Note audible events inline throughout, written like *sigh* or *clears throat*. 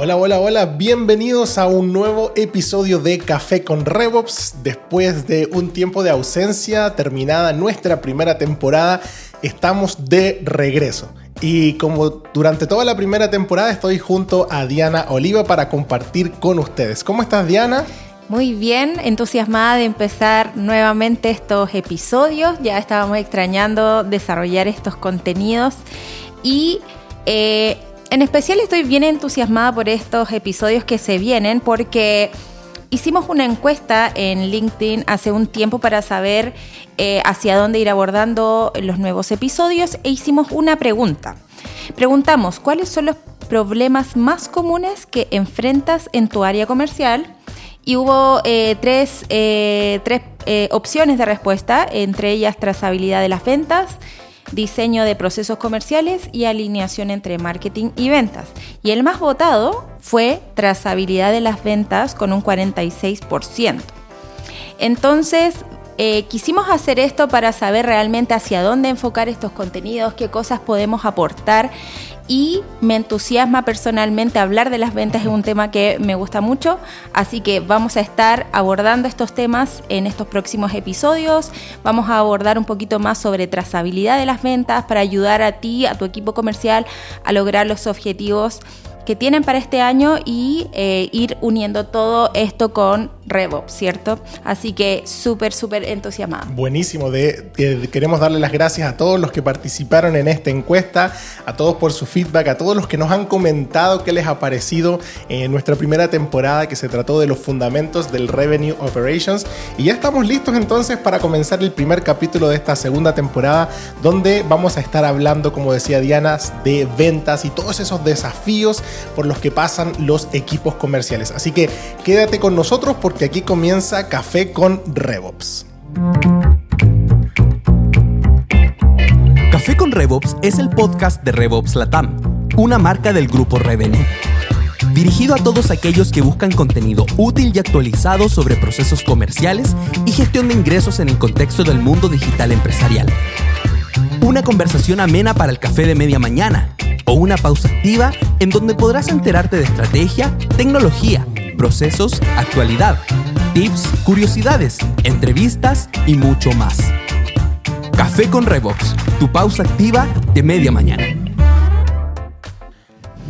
Hola, hola, hola, bienvenidos a un nuevo episodio de Café con RevOps. Después de un tiempo de ausencia, terminada nuestra primera temporada, estamos de regreso. Y como durante toda la primera temporada estoy junto a Diana Oliva para compartir con ustedes. ¿Cómo estás Diana? Muy bien, entusiasmada de empezar nuevamente estos episodios. Ya estábamos extrañando desarrollar estos contenidos y eh, en especial estoy bien entusiasmada por estos episodios que se vienen porque hicimos una encuesta en LinkedIn hace un tiempo para saber eh, hacia dónde ir abordando los nuevos episodios e hicimos una pregunta. Preguntamos cuáles son los problemas más comunes que enfrentas en tu área comercial y hubo eh, tres, eh, tres opciones de respuesta, entre ellas trazabilidad de las ventas, diseño de procesos comerciales y alineación entre marketing y ventas. Y el más votado fue trazabilidad de las ventas con un 46%. Entonces, eh, quisimos hacer esto para saber realmente hacia dónde enfocar estos contenidos, qué cosas podemos aportar. Y me entusiasma personalmente hablar de las ventas, es un tema que me gusta mucho, así que vamos a estar abordando estos temas en estos próximos episodios, vamos a abordar un poquito más sobre trazabilidad de las ventas para ayudar a ti, a tu equipo comercial a lograr los objetivos que tienen para este año y eh, ir uniendo todo esto con RevOps, ¿cierto? Así que súper, súper entusiasmada. Buenísimo, queremos darle las gracias a todos los que participaron en esta encuesta, a todos por su feedback, a todos los que nos han comentado qué les ha parecido en nuestra primera temporada que se trató de los fundamentos del Revenue Operations. Y ya estamos listos entonces para comenzar el primer capítulo de esta segunda temporada donde vamos a estar hablando, como decía Diana, de ventas y todos esos desafíos por los que pasan los equipos comerciales. Así que quédate con nosotros porque que aquí comienza Café con RevOps. Café con RevOps es el podcast de RevOps Latam, una marca del grupo Revenue. Dirigido a todos aquellos que buscan contenido útil y actualizado sobre procesos comerciales y gestión de ingresos en el contexto del mundo digital empresarial. Una conversación amena para el café de media mañana o una pausa activa en donde podrás enterarte de estrategia, tecnología, procesos, actualidad, tips, curiosidades, entrevistas y mucho más. Café con Revox, tu pausa activa de media mañana.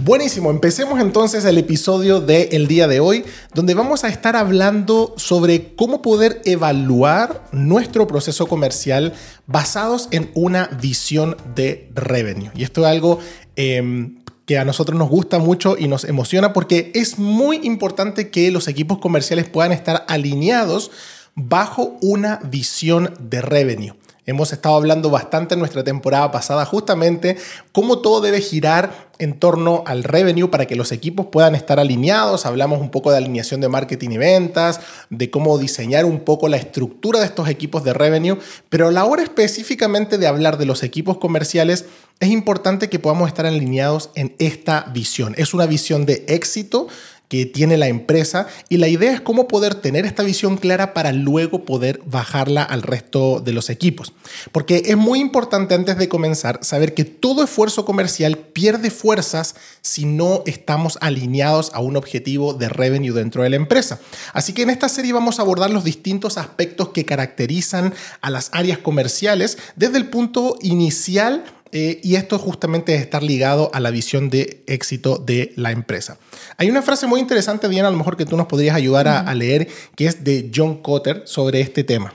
Buenísimo, empecemos entonces el episodio del día de hoy, donde vamos a estar hablando sobre cómo poder evaluar nuestro proceso comercial basados en una visión de revenue. Y esto es algo em, que a nosotros nos gusta mucho y nos emociona porque es muy importante que los equipos comerciales puedan estar alineados bajo una visión de revenue. Hemos estado hablando bastante en nuestra temporada pasada justamente cómo todo debe girar en torno al revenue para que los equipos puedan estar alineados. Hablamos un poco de alineación de marketing y ventas, de cómo diseñar un poco la estructura de estos equipos de revenue, pero a la hora específicamente de hablar de los equipos comerciales, es importante que podamos estar alineados en esta visión. Es una visión de éxito que tiene la empresa y la idea es cómo poder tener esta visión clara para luego poder bajarla al resto de los equipos. Porque es muy importante antes de comenzar saber que todo esfuerzo comercial pierde fuerzas si no estamos alineados a un objetivo de revenue dentro de la empresa. Así que en esta serie vamos a abordar los distintos aspectos que caracterizan a las áreas comerciales desde el punto inicial eh, y esto justamente es estar ligado a la visión de éxito de la empresa. Hay una frase muy interesante, Diana, a lo mejor que tú nos podrías ayudar a, leer, que es de John Cotter sobre este tema.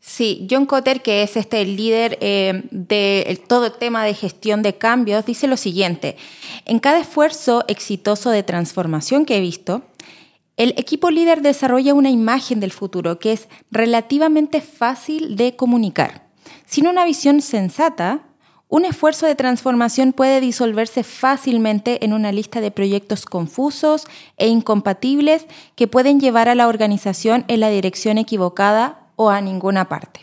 Sí, John Cotter, que es este el líder eh, de todo el tema de gestión de cambios, dice lo siguiente, en cada esfuerzo exitoso de transformación que he visto, el equipo líder desarrolla una imagen del futuro que es relativamente fácil de comunicar. Sin una visión sensata, un esfuerzo de transformación puede disolverse fácilmente en una lista de proyectos confusos e incompatibles que pueden llevar a la organización en la dirección equivocada o a ninguna parte.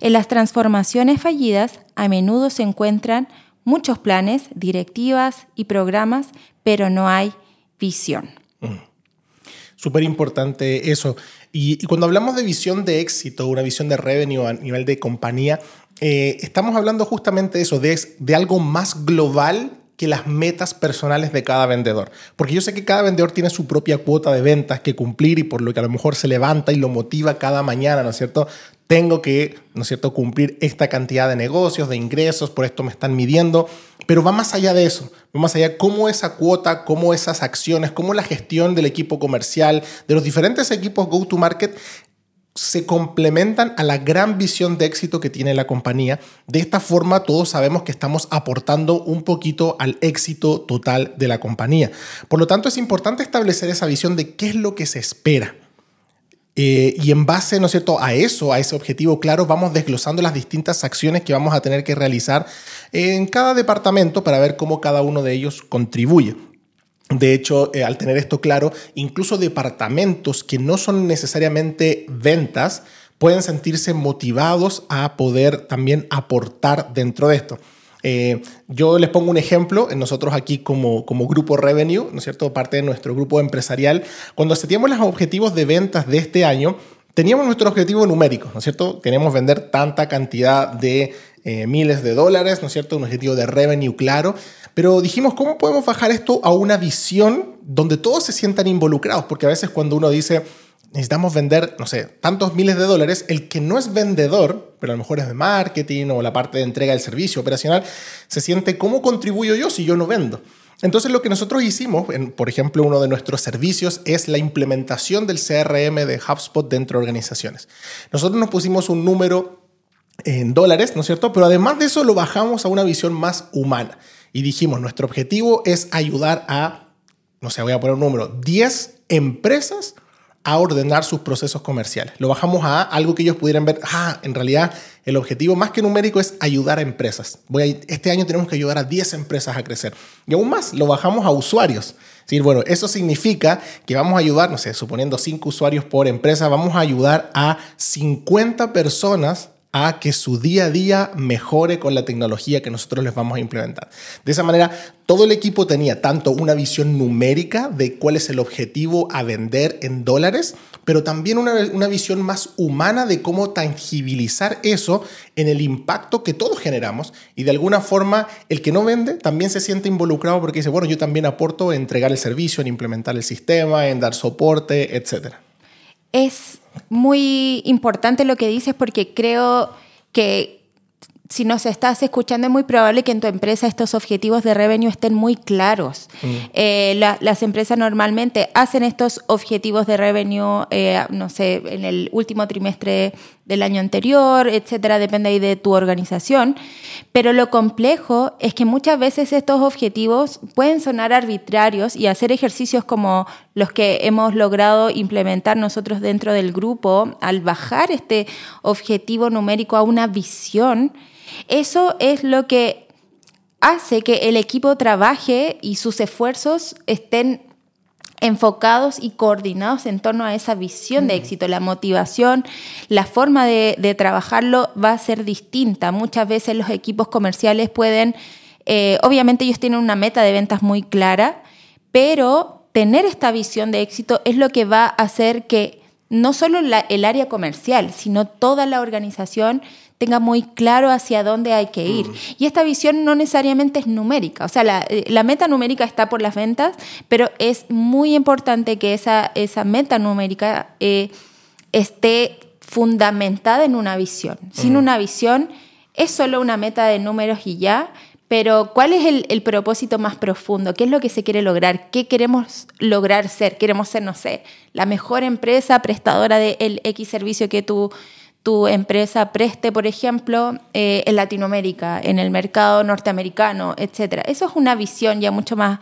En las transformaciones fallidas a menudo se encuentran muchos planes, directivas y programas, pero no hay visión. Mm. Súper importante eso. Y, y, cuando hablamos de visión de éxito, una visión de revenue a nivel de compañía, eh, estamos hablando justamente de eso, de, de algo más global que las metas personales de cada vendedor. Porque yo sé que cada vendedor tiene su propia cuota de ventas que cumplir y por lo que a lo mejor se levanta y lo motiva cada mañana, ¿no es cierto? Tengo que, ¿no es cierto?, cumplir esta cantidad de negocios, de ingresos, por esto me están midiendo, pero va más allá de eso, va más allá de cómo esa cuota, cómo esas acciones, cómo la gestión del equipo comercial, de los diferentes equipos go-to-market se complementan a la gran visión de éxito que tiene la compañía. De esta forma todos sabemos que estamos aportando un poquito al éxito total de la compañía. Por lo tanto es importante establecer esa visión de qué es lo que se espera. Eh, y en base, ¿no es cierto?, a eso, a ese objetivo claro, vamos desglosando las distintas acciones que vamos a tener que realizar en cada departamento para ver cómo cada uno de ellos contribuye. De hecho, eh, al tener esto claro, incluso departamentos que no son necesariamente ventas pueden sentirse motivados a poder también aportar dentro de esto. Eh, yo les pongo un ejemplo, nosotros aquí como, como grupo Revenue, ¿no es cierto? Parte de nuestro grupo empresarial, cuando seteamos los objetivos de ventas de este año, teníamos nuestro objetivo numérico, ¿no es cierto? Queremos vender tanta cantidad de eh, miles de dólares, ¿no es cierto? Un objetivo de revenue claro. Pero dijimos, ¿cómo podemos bajar esto a una visión donde todos se sientan involucrados? Porque a veces cuando uno dice, necesitamos vender, no sé, tantos miles de dólares, el que no es vendedor, pero a lo mejor es de marketing o la parte de entrega del servicio operacional, se siente, ¿cómo contribuyo yo si yo no vendo? Entonces lo que nosotros hicimos, por ejemplo, uno de nuestros servicios es la implementación del CRM de HubSpot dentro de organizaciones. Nosotros nos pusimos un número en dólares, ¿no es cierto? Pero además de eso lo bajamos a una visión más humana y dijimos, nuestro objetivo es ayudar a, no sé, voy a poner un número, 10 empresas a ordenar sus procesos comerciales. Lo bajamos a algo que ellos pudieran ver, ah, en realidad el objetivo más que numérico es ayudar a empresas. Voy a, este año tenemos que ayudar a 10 empresas a crecer. Y aún más, lo bajamos a usuarios. Sí, bueno, eso significa que vamos a ayudar, no sé, suponiendo 5 usuarios por empresa, vamos a ayudar a 50 personas a que su día a día mejore con la tecnología que nosotros les vamos a implementar. De esa manera, todo el equipo tenía tanto una visión numérica de cuál es el objetivo a vender en dólares, pero también una, una visión más humana de cómo tangibilizar eso en el impacto que todos generamos y de alguna forma el que no vende también se siente involucrado porque dice, bueno, yo también aporto en entregar el servicio, en implementar el sistema, en dar soporte, etcétera. Es muy importante lo que dices porque creo que si nos estás escuchando, es muy probable que en tu empresa estos objetivos de revenue estén muy claros. Mm. Eh, las empresas normalmente hacen estos objetivos de revenue, eh, no sé, en el último trimestre del año anterior, etcétera, depende ahí de tu organización. Pero lo complejo es que muchas veces estos objetivos pueden sonar arbitrarios y hacer ejercicios como los que hemos logrado implementar nosotros dentro del grupo al bajar este objetivo numérico a una visión eso es lo que hace que el equipo trabaje y sus esfuerzos estén enfocados y coordinados en torno a esa visión de mm. éxito. La motivación, la forma de, trabajarlo va a ser distinta. Muchas veces los equipos comerciales pueden, eh, obviamente ellos tienen una meta de ventas muy clara, pero tener esta visión de éxito es lo que va a hacer que no solo el área comercial, sino toda la organización tenga muy claro hacia dónde hay que ir. Mm. Y esta visión no necesariamente es numérica, o sea, la, eh, la, meta numérica está por las ventas, pero es muy importante que esa, esa meta numérica eh, esté fundamentada en una visión. Sin mm. una visión es solo una meta de números y ya, pero ¿cuál es el, propósito más profundo? ¿Qué es lo que se quiere lograr? ¿Qué queremos lograr ser? Queremos ser, no sé, la mejor empresa prestadora del X servicio que tú tu empresa preste, por ejemplo, eh, en Latinoamérica, en el mercado norteamericano, etc. Eso es una visión ya mucho más,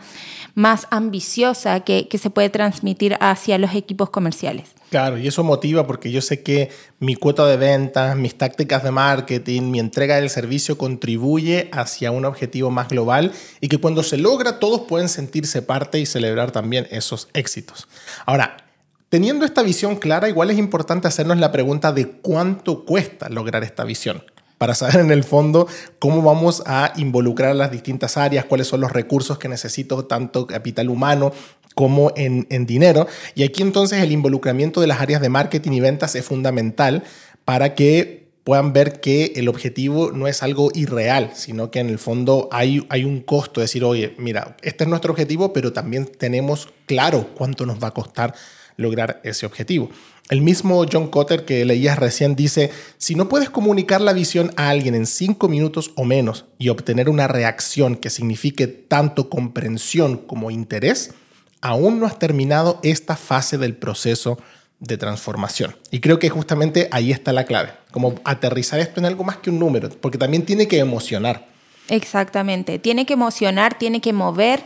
más ambiciosa que, que se puede transmitir hacia los equipos comerciales. Claro, y eso motiva porque yo sé que mi cuota de ventas, mis tácticas de marketing, mi entrega del servicio contribuye hacia un objetivo más global y que cuando se logra todos pueden sentirse parte y celebrar también esos éxitos. Ahora, Teniendo esta visión clara, igual es importante hacernos la pregunta de cuánto cuesta lograr esta visión para saber en el fondo cómo vamos a involucrar las distintas áreas, cuáles son los recursos que necesito, tanto capital humano como en, en, dinero. Y aquí entonces el involucramiento de las áreas de marketing y ventas es fundamental para que puedan ver que el objetivo no es algo irreal, sino que en el fondo hay, hay un costo, decir, oye, mira, este es nuestro objetivo, pero también tenemos claro cuánto nos va a costar lograr ese objetivo. El mismo John Cotter que leías recién dice, si no puedes comunicar la visión a alguien en cinco minutos o menos y obtener una reacción que signifique tanto comprensión como interés, aún no has terminado esta fase del proceso de transformación. Y creo que justamente ahí está la clave, como aterrizar esto en algo más que un número, porque también tiene que emocionar. Exactamente, tiene que emocionar, tiene que mover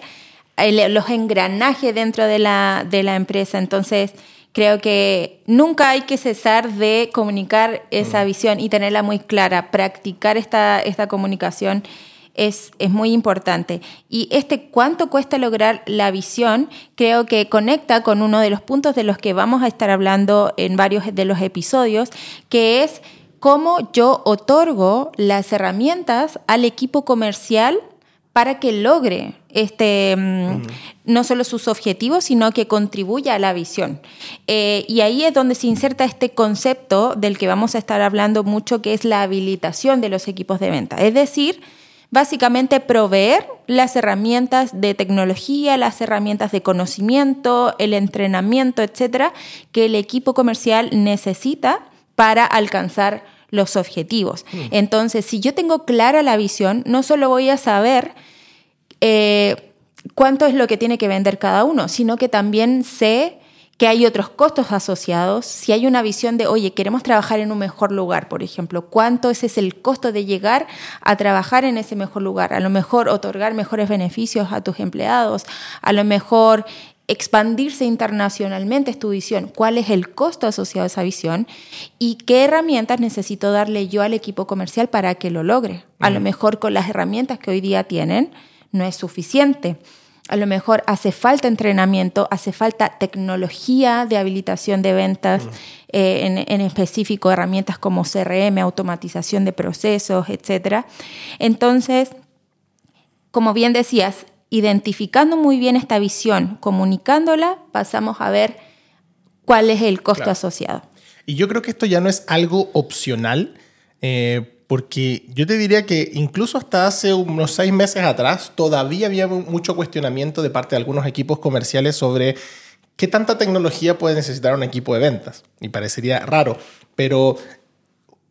los engranajes dentro de la, de la empresa. Entonces, creo que nunca hay que cesar de comunicar esa mm. visión y tenerla muy clara, practicar esta, esta comunicación es, es, muy importante. Y este cuánto cuesta lograr la visión, creo que conecta con uno de los puntos de los que vamos a estar hablando en varios de los episodios, que es cómo yo otorgo las herramientas al equipo comercial para que logre este, mm, no solo sus objetivos, sino que contribuya a la visión. Eh, y ahí es donde se inserta este concepto del que vamos a estar hablando mucho, que es la habilitación de los equipos de venta. Es decir, básicamente proveer las herramientas de tecnología, las herramientas de conocimiento, el entrenamiento, etcétera, que el equipo comercial necesita para alcanzar los objetivos. Mm. Entonces, si yo tengo clara la visión, no solo voy a saber eh, cuánto es lo que tiene que vender cada uno, sino que también sé que hay otros costos asociados. Si hay una visión de, oye, queremos trabajar en un mejor lugar, por ejemplo, ¿cuánto ese es el costo de llegar a trabajar en ese mejor lugar? A lo mejor otorgar mejores beneficios a tus empleados, a lo mejor expandirse internacionalmente es tu visión, cuál es el costo asociado a esa visión y qué herramientas necesito darle yo al equipo comercial para que lo logre. A lo mejor con las herramientas que hoy día tienen no es suficiente a lo mejor hace falta entrenamiento, hace falta tecnología de habilitación de ventas, eh, en, específico herramientas como CRM, automatización de procesos, etc. Entonces, como bien decías, identificando muy bien esta visión, comunicándola, pasamos a ver cuál es el costo asociado. Y yo creo que esto ya no es algo opcional. Eh, porque yo te diría que incluso hasta hace unos seis meses atrás todavía había mucho cuestionamiento de parte de algunos equipos comerciales sobre qué tanta tecnología puede necesitar un equipo de ventas. Y parecería raro, pero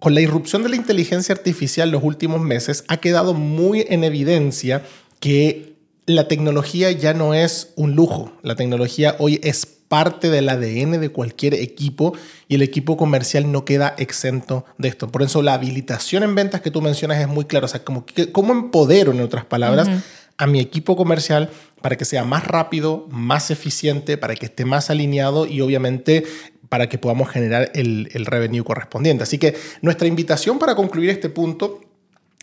con la irrupción de la inteligencia artificial los últimos meses ha quedado muy en evidencia que la tecnología ya no es un lujo, la tecnología hoy es parte del ADN de cualquier equipo y el equipo comercial no queda exento de esto. Por eso la habilitación en ventas que tú mencionas es muy claro. O sea, como cómo empodero, en otras palabras, a mi equipo comercial para que sea más rápido, más eficiente, para que esté más alineado y obviamente para que podamos generar el, el revenue correspondiente. Así que nuestra invitación para concluir este punto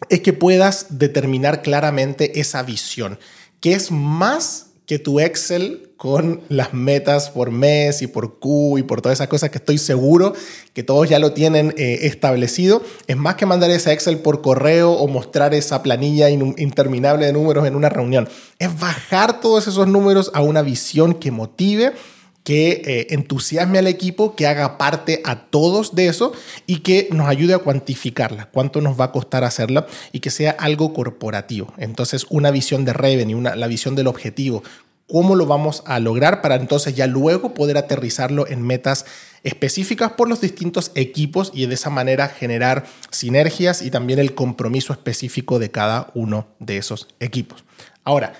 es que puedas determinar claramente esa visión, que es más que tu Excel con las metas por mes y por Q y por todas esas cosas que estoy seguro que todos ya lo tienen eh, establecido. Es más que mandar ese Excel por correo o mostrar esa planilla interminable de números en una reunión. Es bajar todos esos números a una visión que motive que eh, entusiasme al equipo, que haga parte a todos de eso y que nos ayude a cuantificarla, cuánto nos va a costar hacerla y que sea algo corporativo. Entonces, una visión de revenue, una, la visión del objetivo, cómo lo vamos a lograr para entonces ya luego poder aterrizarlo en metas específicas por los distintos equipos y de esa manera generar sinergias y también el compromiso específico de cada uno de esos equipos. Ahora,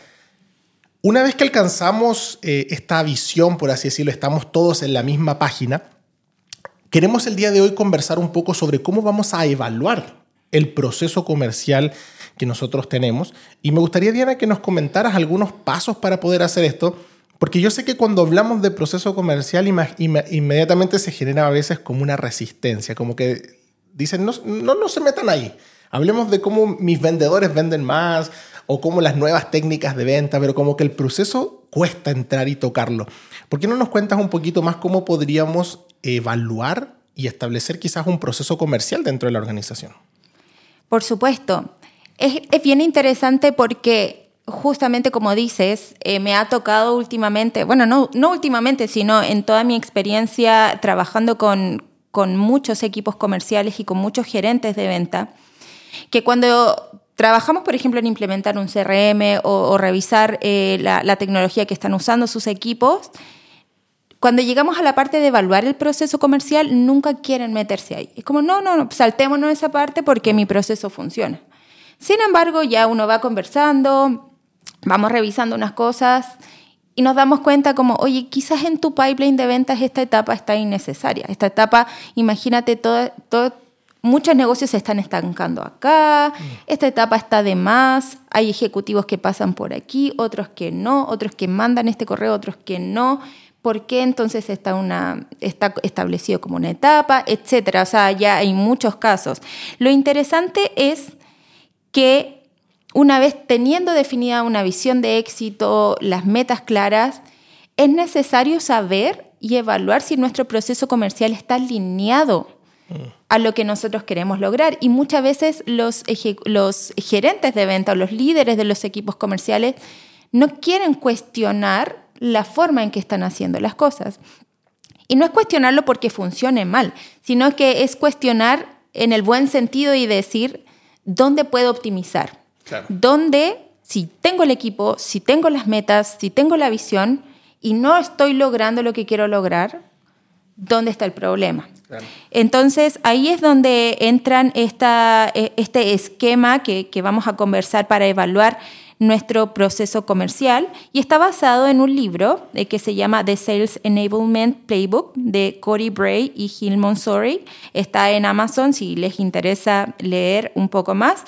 una vez que alcanzamos eh, esta visión, por así decirlo, estamos todos en la misma página, queremos el día de hoy conversar un poco sobre cómo vamos a evaluar el proceso comercial que nosotros tenemos. Y me gustaría, Diana, que nos comentaras algunos pasos para poder hacer esto, porque yo sé que cuando hablamos de proceso comercial, inmediatamente se genera a veces como una resistencia, como que dicen, no, no, no se metan ahí. Hablemos de cómo mis vendedores venden más, o como las nuevas técnicas de venta, pero como que el proceso cuesta entrar y tocarlo. ¿Por qué no nos cuentas un poquito más cómo podríamos evaluar y establecer quizás un proceso comercial dentro de la organización? Por supuesto. Es, bien interesante porque justamente como dices, eh, me ha tocado últimamente, bueno, no, no últimamente, sino en toda mi experiencia trabajando con, con muchos equipos comerciales y con muchos gerentes de venta, que cuando trabajamos, por ejemplo, en implementar un CRM o, revisar eh, la, tecnología que están usando sus equipos, cuando llegamos a la parte de evaluar el proceso comercial, nunca quieren meterse ahí. Es como, no, no, no saltémonos esa parte porque mi proceso funciona. Sin embargo, ya uno va conversando, vamos revisando unas cosas y nos damos cuenta como, oye, quizás en tu pipeline de ventas esta etapa está innecesaria. Esta etapa, imagínate, todo, todo, muchos negocios se están estancando acá, esta etapa está de más, hay ejecutivos que pasan por aquí, otros que no, otros que mandan este correo, otros que no. ¿Por qué entonces está, una, está establecido como una etapa, etcétera? O sea, ya hay muchos casos. Lo interesante es que una vez teniendo definida una visión de éxito, las metas claras, es necesario saber y evaluar si nuestro proceso comercial está alineado a lo que nosotros queremos lograr. Y muchas veces los, los gerentes de venta o los líderes de los equipos comerciales no quieren cuestionar la forma en que están haciendo las cosas. Y no es cuestionarlo porque funcione mal, sino que es cuestionar en el buen sentido y decir dónde puedo optimizar donde si tengo el equipo, si tengo las metas, si tengo la visión y no estoy logrando lo que quiero lograr, ¿dónde está el problema? Entonces ahí es donde entran esta, e, este esquema que, que vamos a conversar para evaluar nuestro proceso comercial y está basado en un libro eh, que se llama The Sales Enablement Playbook de Cory Bray y Gil Monsori. Está en Amazon si les interesa leer un poco más,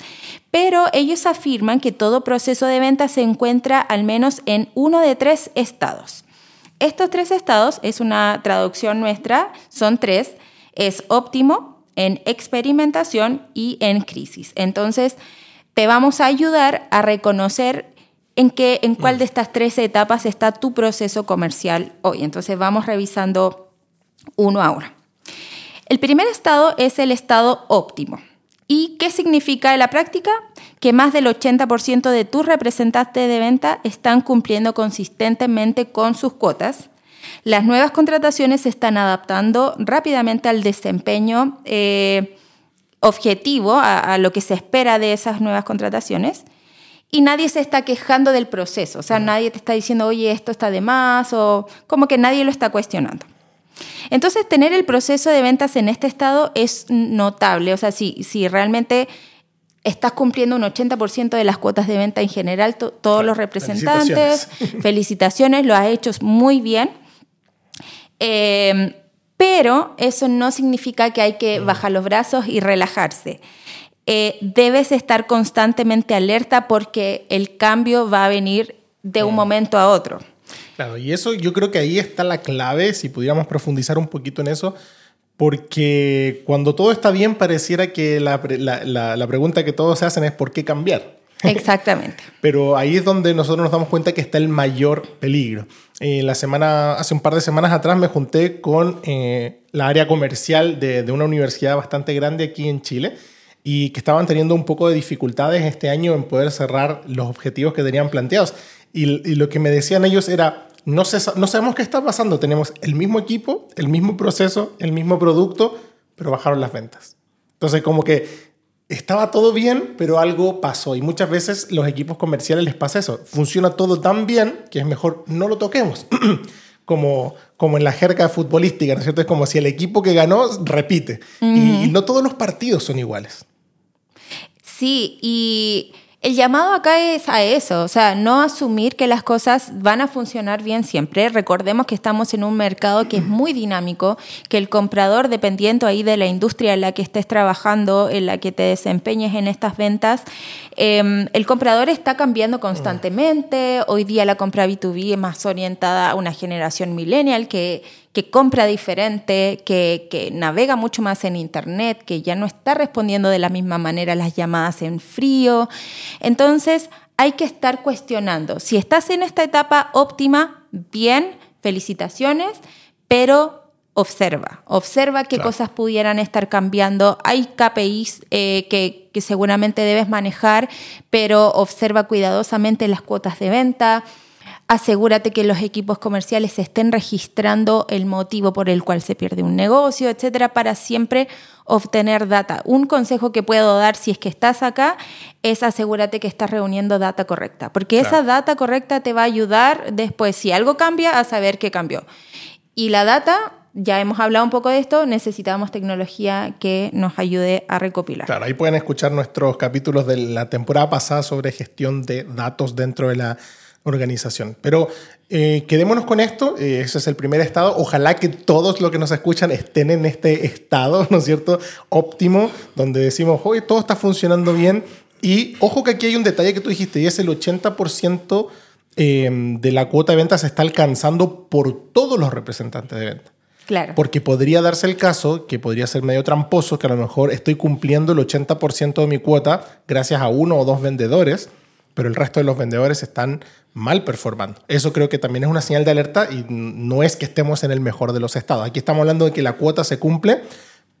pero ellos afirman que todo proceso de venta se encuentra al menos en uno de tres estados. Estos tres estados, es una traducción nuestra, son tres, es óptimo, en experimentación y en crisis. Entonces, te vamos a ayudar a reconocer en, qué, en cuál de estas tres etapas está tu proceso comercial hoy. Entonces vamos revisando uno a uno. El primer estado es el estado óptimo. ¿Y qué significa en la práctica? Que más del 80% de tus representantes de venta están cumpliendo consistentemente con sus cuotas. Las nuevas contrataciones se están adaptando rápidamente al desempeño eh, objetivo a, lo que se espera de esas nuevas contrataciones y nadie se está quejando del proceso, o sea, nadie te está diciendo, oye, esto está de más, o como que nadie lo está cuestionando. Entonces, tener el proceso de ventas en este estado es notable, o sea, si, si realmente estás cumpliendo un 80% de las cuotas de venta en general, todos los representantes, *laughs* felicitaciones. lo has hecho muy bien. Eh, pero eso no significa que hay que bajar los brazos y relajarse. Eh, debes estar constantemente alerta porque el cambio va a venir de un momento a otro. Claro, y eso yo creo que ahí está la clave, si pudiéramos profundizar un poquito en eso, porque cuando todo está bien pareciera que la, la pregunta que todos se hacen es ¿por qué cambiar? Exactamente. *laughs* Pero ahí es donde nosotros nos damos cuenta que está el mayor peligro. Eh, la semana, hace un par de semanas atrás me junté con eh, la área comercial de, de, una universidad bastante grande aquí en Chile y que estaban teniendo un poco de dificultades este año en poder cerrar los objetivos que tenían planteados. Y, y lo que me decían ellos era, no, no sabemos qué está pasando, tenemos el mismo equipo, el mismo proceso, el mismo producto, pero bajaron las ventas. Entonces, como que estaba todo bien, pero algo pasó. Y muchas veces los equipos comerciales les pasa eso. Funciona todo tan bien que es mejor no lo toquemos. *clears throat* como, como en la jerga futbolística, ¿no es cierto? Es como si el equipo que ganó repite. y no todos los partidos son iguales. Sí, y el llamado acá es a eso, o sea, no asumir que las cosas van a funcionar bien siempre. Recordemos que estamos en un mercado que es muy dinámico, que el comprador, dependiendo ahí de la industria en la que estés trabajando, en la que te desempeñes en estas ventas, em, el comprador está cambiando constantemente. Hoy día la compra B2B es más orientada a una generación millennial que que compra diferente, que, navega mucho más en Internet, que ya no está respondiendo de la misma manera las llamadas en frío. Entonces, hay que estar cuestionando. Si estás en esta etapa óptima, bien, felicitaciones, pero observa, observa qué cosas pudieran estar cambiando. Hay KPIs eh, que, que seguramente debes manejar, pero observa cuidadosamente las cuotas de venta asegúrate que los equipos comerciales estén registrando el motivo por el cual se pierde un negocio, etcétera, para siempre obtener data. Un consejo que puedo dar si es que estás acá es asegúrate que estás reuniendo data correcta, porque esa data correcta te va a ayudar después, si algo cambia, a saber qué cambió. Y la data ya hemos hablado un poco de esto, necesitamos tecnología que nos ayude a recopilar. Claro, ahí pueden escuchar nuestros capítulos de la temporada pasada sobre gestión de datos dentro de la organización. Pero eh, quedémonos con esto, eh, ese es el primer estado. Ojalá que todos los que nos escuchan estén en este estado, *laughs* ¿no es cierto? Óptimo, donde decimos, hoy todo está funcionando bien. Y ojo que aquí hay un detalle que tú dijiste, y es el 80% eh, de la cuota de ventas se está alcanzando por todos los representantes de venta. Claro. Porque podría darse el caso, que podría ser medio tramposo, que a lo mejor estoy cumpliendo el 80% de mi cuota gracias a uno o dos vendedores, pero el resto de los vendedores están mal performando. Eso creo que también es una señal de alerta y no es que estemos en el mejor de los estados. Aquí estamos hablando de que la cuota se cumple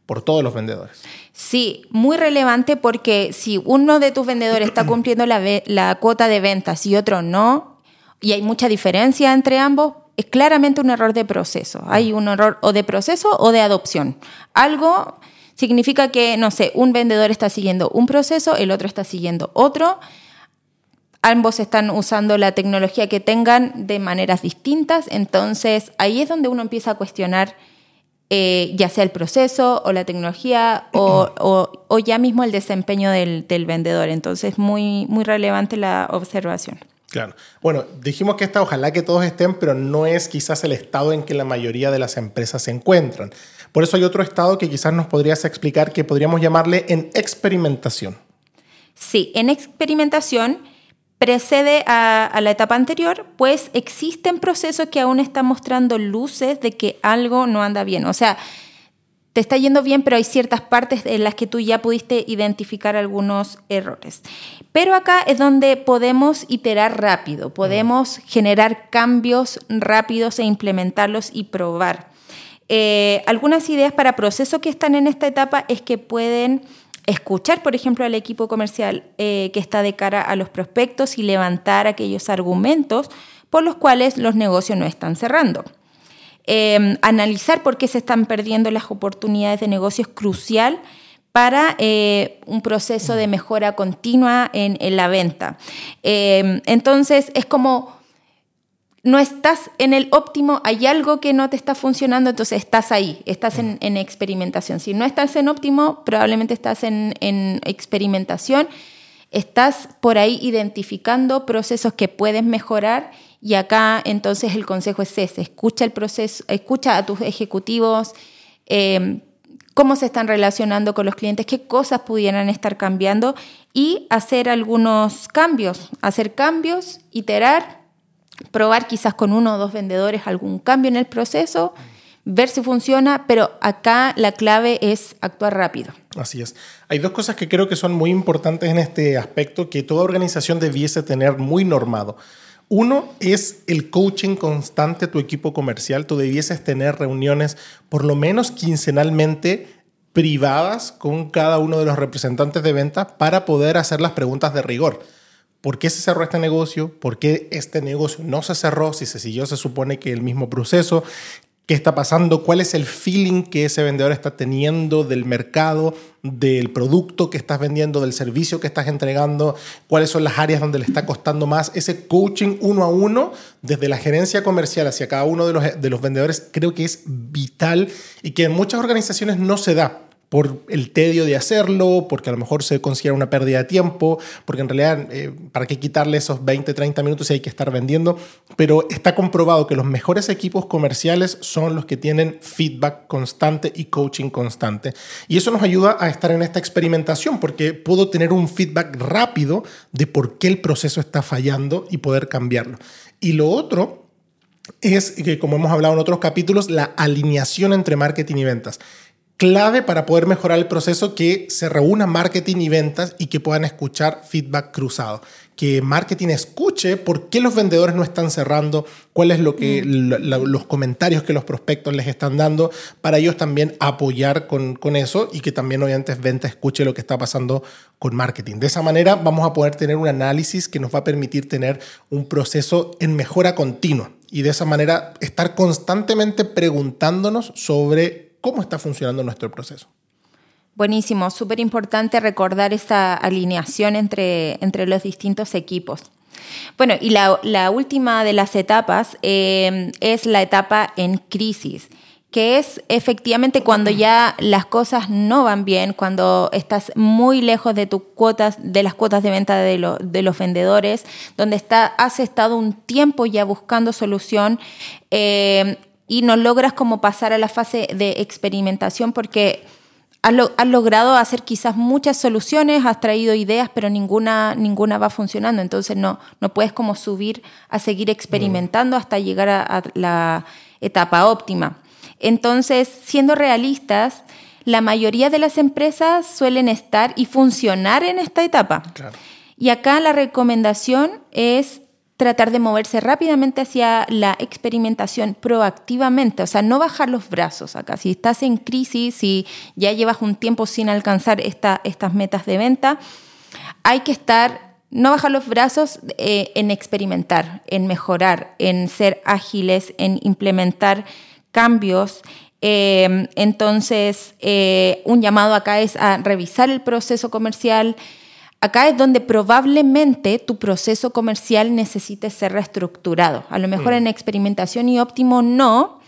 por todos los vendedores. Sí, muy relevante porque si uno de tus vendedores está *clears throat* cumpliendo la, la cuota de ventas y otro no, y hay mucha diferencia entre ambos, es claramente un error de proceso. Hay un error o de proceso o de adopción. Algo significa que, no sé, un vendedor está siguiendo un proceso, el otro está siguiendo otro. Ambos están usando la tecnología que tengan de maneras distintas. Entonces, ahí es donde uno empieza a cuestionar eh, ya sea el proceso o la tecnología o, ya mismo el desempeño del, del vendedor. Entonces, muy, muy relevante la observación. Claro. Bueno, dijimos que esta ojalá que todos estén, pero no es quizás el estado en que la mayoría de las empresas se encuentran. Por eso hay otro estado que quizás nos podrías explicar que podríamos llamarle en experimentación. Sí, en experimentación precede a, a, la etapa anterior, pues existen procesos que aún están mostrando luces de que algo no anda bien. O sea, te está yendo bien, pero hay ciertas partes en las que tú ya pudiste identificar algunos errores. Pero acá es donde podemos iterar rápido, podemos generar cambios rápidos e implementarlos y probar. Eh, algunas ideas para procesos que están en esta etapa es que pueden escuchar, por ejemplo, al equipo comercial eh, que está de cara a los prospectos y levantar aquellos argumentos por los cuales los negocios no están cerrando. Em, analizar por qué se están perdiendo las oportunidades de negocio es crucial para eh, un proceso de mejora continua en, la venta. Entonces, es como no estás en el óptimo, hay algo que no te está funcionando, entonces estás ahí, estás en, experimentación. Si no estás en óptimo, probablemente estás en, en, experimentación, estás por ahí identificando procesos que puedes mejorar y acá entonces el consejo es ese, escucha el proceso, escucha a tus ejecutivos, eh, cómo se están relacionando con los clientes, qué cosas pudieran estar cambiando y hacer algunos cambios, hacer cambios, iterar, probar quizás con uno o dos vendedores algún cambio en el proceso, ver si funciona, pero acá la clave es actuar rápido. Así es. Hay dos cosas que creo que son muy importantes en este aspecto que toda organización debiese tener muy normado. Uno es el coaching constante a tu equipo comercial. Tú debieses tener reuniones por lo menos quincenalmente privadas con cada uno de los representantes de venta para poder hacer las preguntas de rigor. ¿Por qué se cerró este negocio? ¿Por qué este negocio no se cerró? Si se siguió, se supone que el mismo proceso qué está pasando, cuál es el feeling que ese vendedor está teniendo del mercado, del producto que estás vendiendo, del servicio que estás entregando, cuáles son las áreas donde le está costando más. Ese coaching uno a uno, desde la gerencia comercial hacia cada uno de los, de los vendedores, creo que es vital y que en muchas organizaciones no se da por el tedio de hacerlo, porque a lo mejor se considera una pérdida de tiempo, porque en realidad, eh, ¿para qué quitarle esos 20, 30 minutos si hay que estar vendiendo? Pero está comprobado que los mejores equipos comerciales son los que tienen feedback constante y coaching constante. Y eso nos ayuda a estar en esta experimentación, porque puedo tener un feedback rápido de por qué el proceso está fallando y poder cambiarlo. Y lo otro es que, como hemos hablado en otros capítulos, la alineación entre marketing y ventas clave para poder mejorar el proceso que se reúna marketing y ventas y que puedan escuchar feedback cruzado. que marketing escuche por qué los vendedores no están cerrando, cuáles lo que los comentarios que los prospectos les están dando, para ellos también apoyar con, con eso y que también obviamente venta escuche lo que está pasando con marketing. De esa manera vamos a poder tener un análisis que nos va a permitir tener un proceso en mejora continua y de esa manera estar constantemente preguntándonos sobre cómo está funcionando nuestro proceso. Buenísimo, súper importante recordar esa alineación entre, entre los distintos equipos. Bueno, y la, última de las etapas eh, es la etapa en crisis, que es efectivamente cuando ya las cosas no van bien, cuando estás muy lejos de tus cuotas, de las cuotas de venta de, los vendedores, donde está, has estado un tiempo ya buscando solución. Eh, y no logras como pasar a la fase de experimentación porque has, logrado hacer quizás muchas soluciones, has traído ideas, pero ninguna, ninguna va funcionando. Entonces no, no puedes como subir a seguir experimentando hasta llegar a, la etapa óptima. Entonces, siendo realistas, la mayoría de las empresas suelen estar y funcionar en esta etapa. Y acá la recomendación es tratar de moverse rápidamente hacia la experimentación proactivamente, o sea, no bajar los brazos acá. Si estás en crisis, y ya llevas un tiempo sin alcanzar esta, estas metas de venta, hay que estar, no bajar los brazos eh, en experimentar, en mejorar, en ser ágiles, en implementar cambios. Eh, entonces, eh, un llamado acá es a revisar el proceso comercial, Acá es donde probablemente tu proceso comercial necesite ser reestructurado. A lo mejor mm. en experimentación y óptimo no.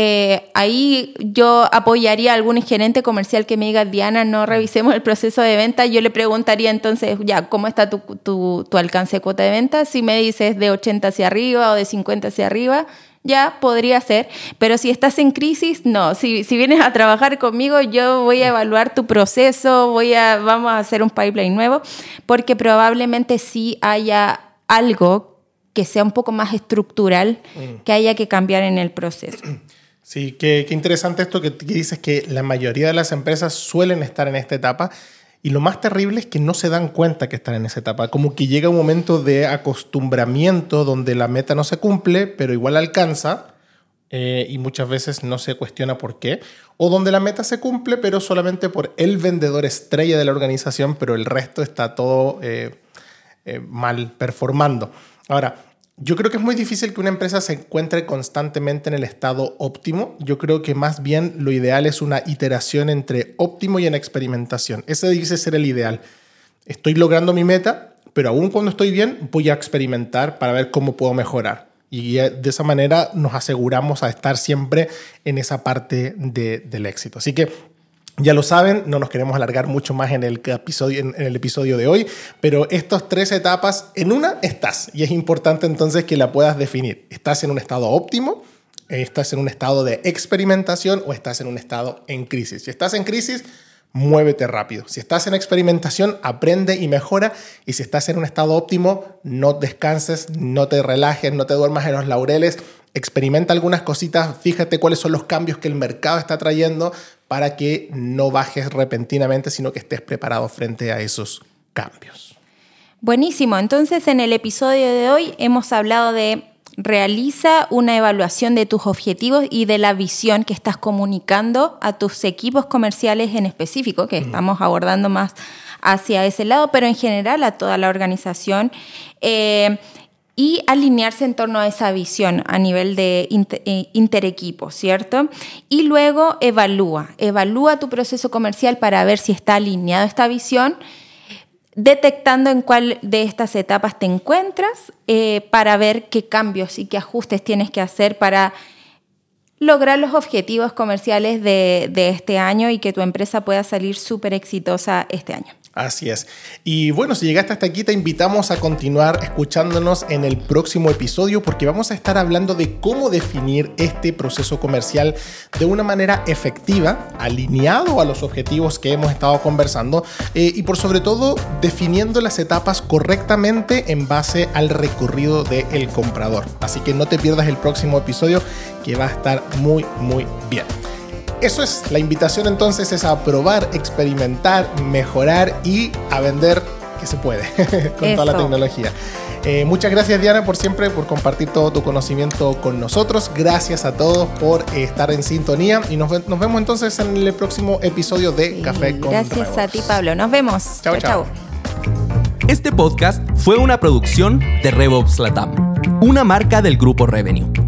Eh, ahí yo apoyaría a algún gerente comercial que me diga, Diana, no revisemos el proceso de venta. Yo le preguntaría entonces, ya, ¿cómo está tu, tu alcance de cuota de venta? Si me dices de 80 hacia arriba o de 50 hacia arriba, ya podría ser, pero si estás en crisis, no. Si, si, vienes a trabajar conmigo, yo voy a evaluar tu proceso, voy a, vamos a hacer un pipeline nuevo, porque probablemente sí haya algo que sea un poco más estructural mm. que haya que cambiar en el proceso. *clears throat* Sí, qué, qué interesante esto que, que dices que la mayoría de las empresas suelen estar en esta etapa y lo más terrible es que no se dan cuenta que están en esa etapa. Como que llega un momento de acostumbramiento donde la meta no se cumple, pero igual alcanza. Eh, y muchas veces no se cuestiona por qué. O donde la meta se cumple, pero solamente por el vendedor estrella de la organización, pero el resto está todo eh, eh, mal performando. Ahora, yo creo que es muy difícil que una empresa se encuentre constantemente en el estado óptimo. Yo creo que más bien lo ideal es una iteración entre óptimo y en experimentación. Ese dice ser el ideal. Estoy logrando mi meta, pero aún cuando estoy bien, voy a experimentar para ver cómo puedo mejorar. Y de esa manera nos aseguramos a estar siempre en esa parte del éxito. Así que ya lo saben, no nos queremos alargar mucho más en el, episodio, en, el episodio de hoy, pero estas tres etapas, en una estás y es importante entonces que la puedas definir. ¿Estás en un estado óptimo? ¿Estás en un estado de experimentación o estás en un estado en crisis? Si estás en crisis, muévete rápido. Si estás en experimentación, aprende y mejora. Y si estás en un estado óptimo, no descanses, no te relajes, no te duermas en los laureles. Experimenta algunas cositas, fíjate cuáles son los cambios que el mercado está trayendo para que no bajes repentinamente, sino que estés preparado frente a esos cambios. Buenísimo, entonces en el episodio de hoy hemos hablado de realiza una evaluación de tus objetivos y de la visión que estás comunicando a tus equipos comerciales en específico, que estamos abordando más hacia ese lado, pero en general a toda la organización. Eh, y alinearse en torno a esa visión a nivel de eh, interequipo, ¿cierto? Y luego evalúa, evalúa tu proceso comercial para ver si está alineado esta visión, detectando en cuál de estas etapas te encuentras eh, para ver qué cambios y qué ajustes tienes que hacer para lograr los objetivos comerciales de, de este año y que tu empresa pueda salir súper exitosa este año. Así es. Y bueno, si llegaste hasta aquí, te invitamos a continuar escuchándonos en el próximo episodio porque vamos a estar hablando de cómo definir este proceso comercial de una manera efectiva, alineado a los objetivos que hemos estado conversando eh, y por sobre todo definiendo las etapas correctamente en base al recorrido del comprador. Así que no te pierdas el próximo episodio que va a estar muy, muy bien. Eso es, la invitación entonces es a probar, experimentar, mejorar y a vender que se puede *laughs* con toda la tecnología. Eh, muchas gracias Diana por siempre, por compartir todo tu conocimiento con nosotros. Gracias a todos por estar en sintonía y nos, vemos entonces en el próximo episodio de Café con Gracias a ti Pablo, nos vemos. Chao, chao. Este podcast fue una producción de RevOps Latam, una marca del grupo Revenue.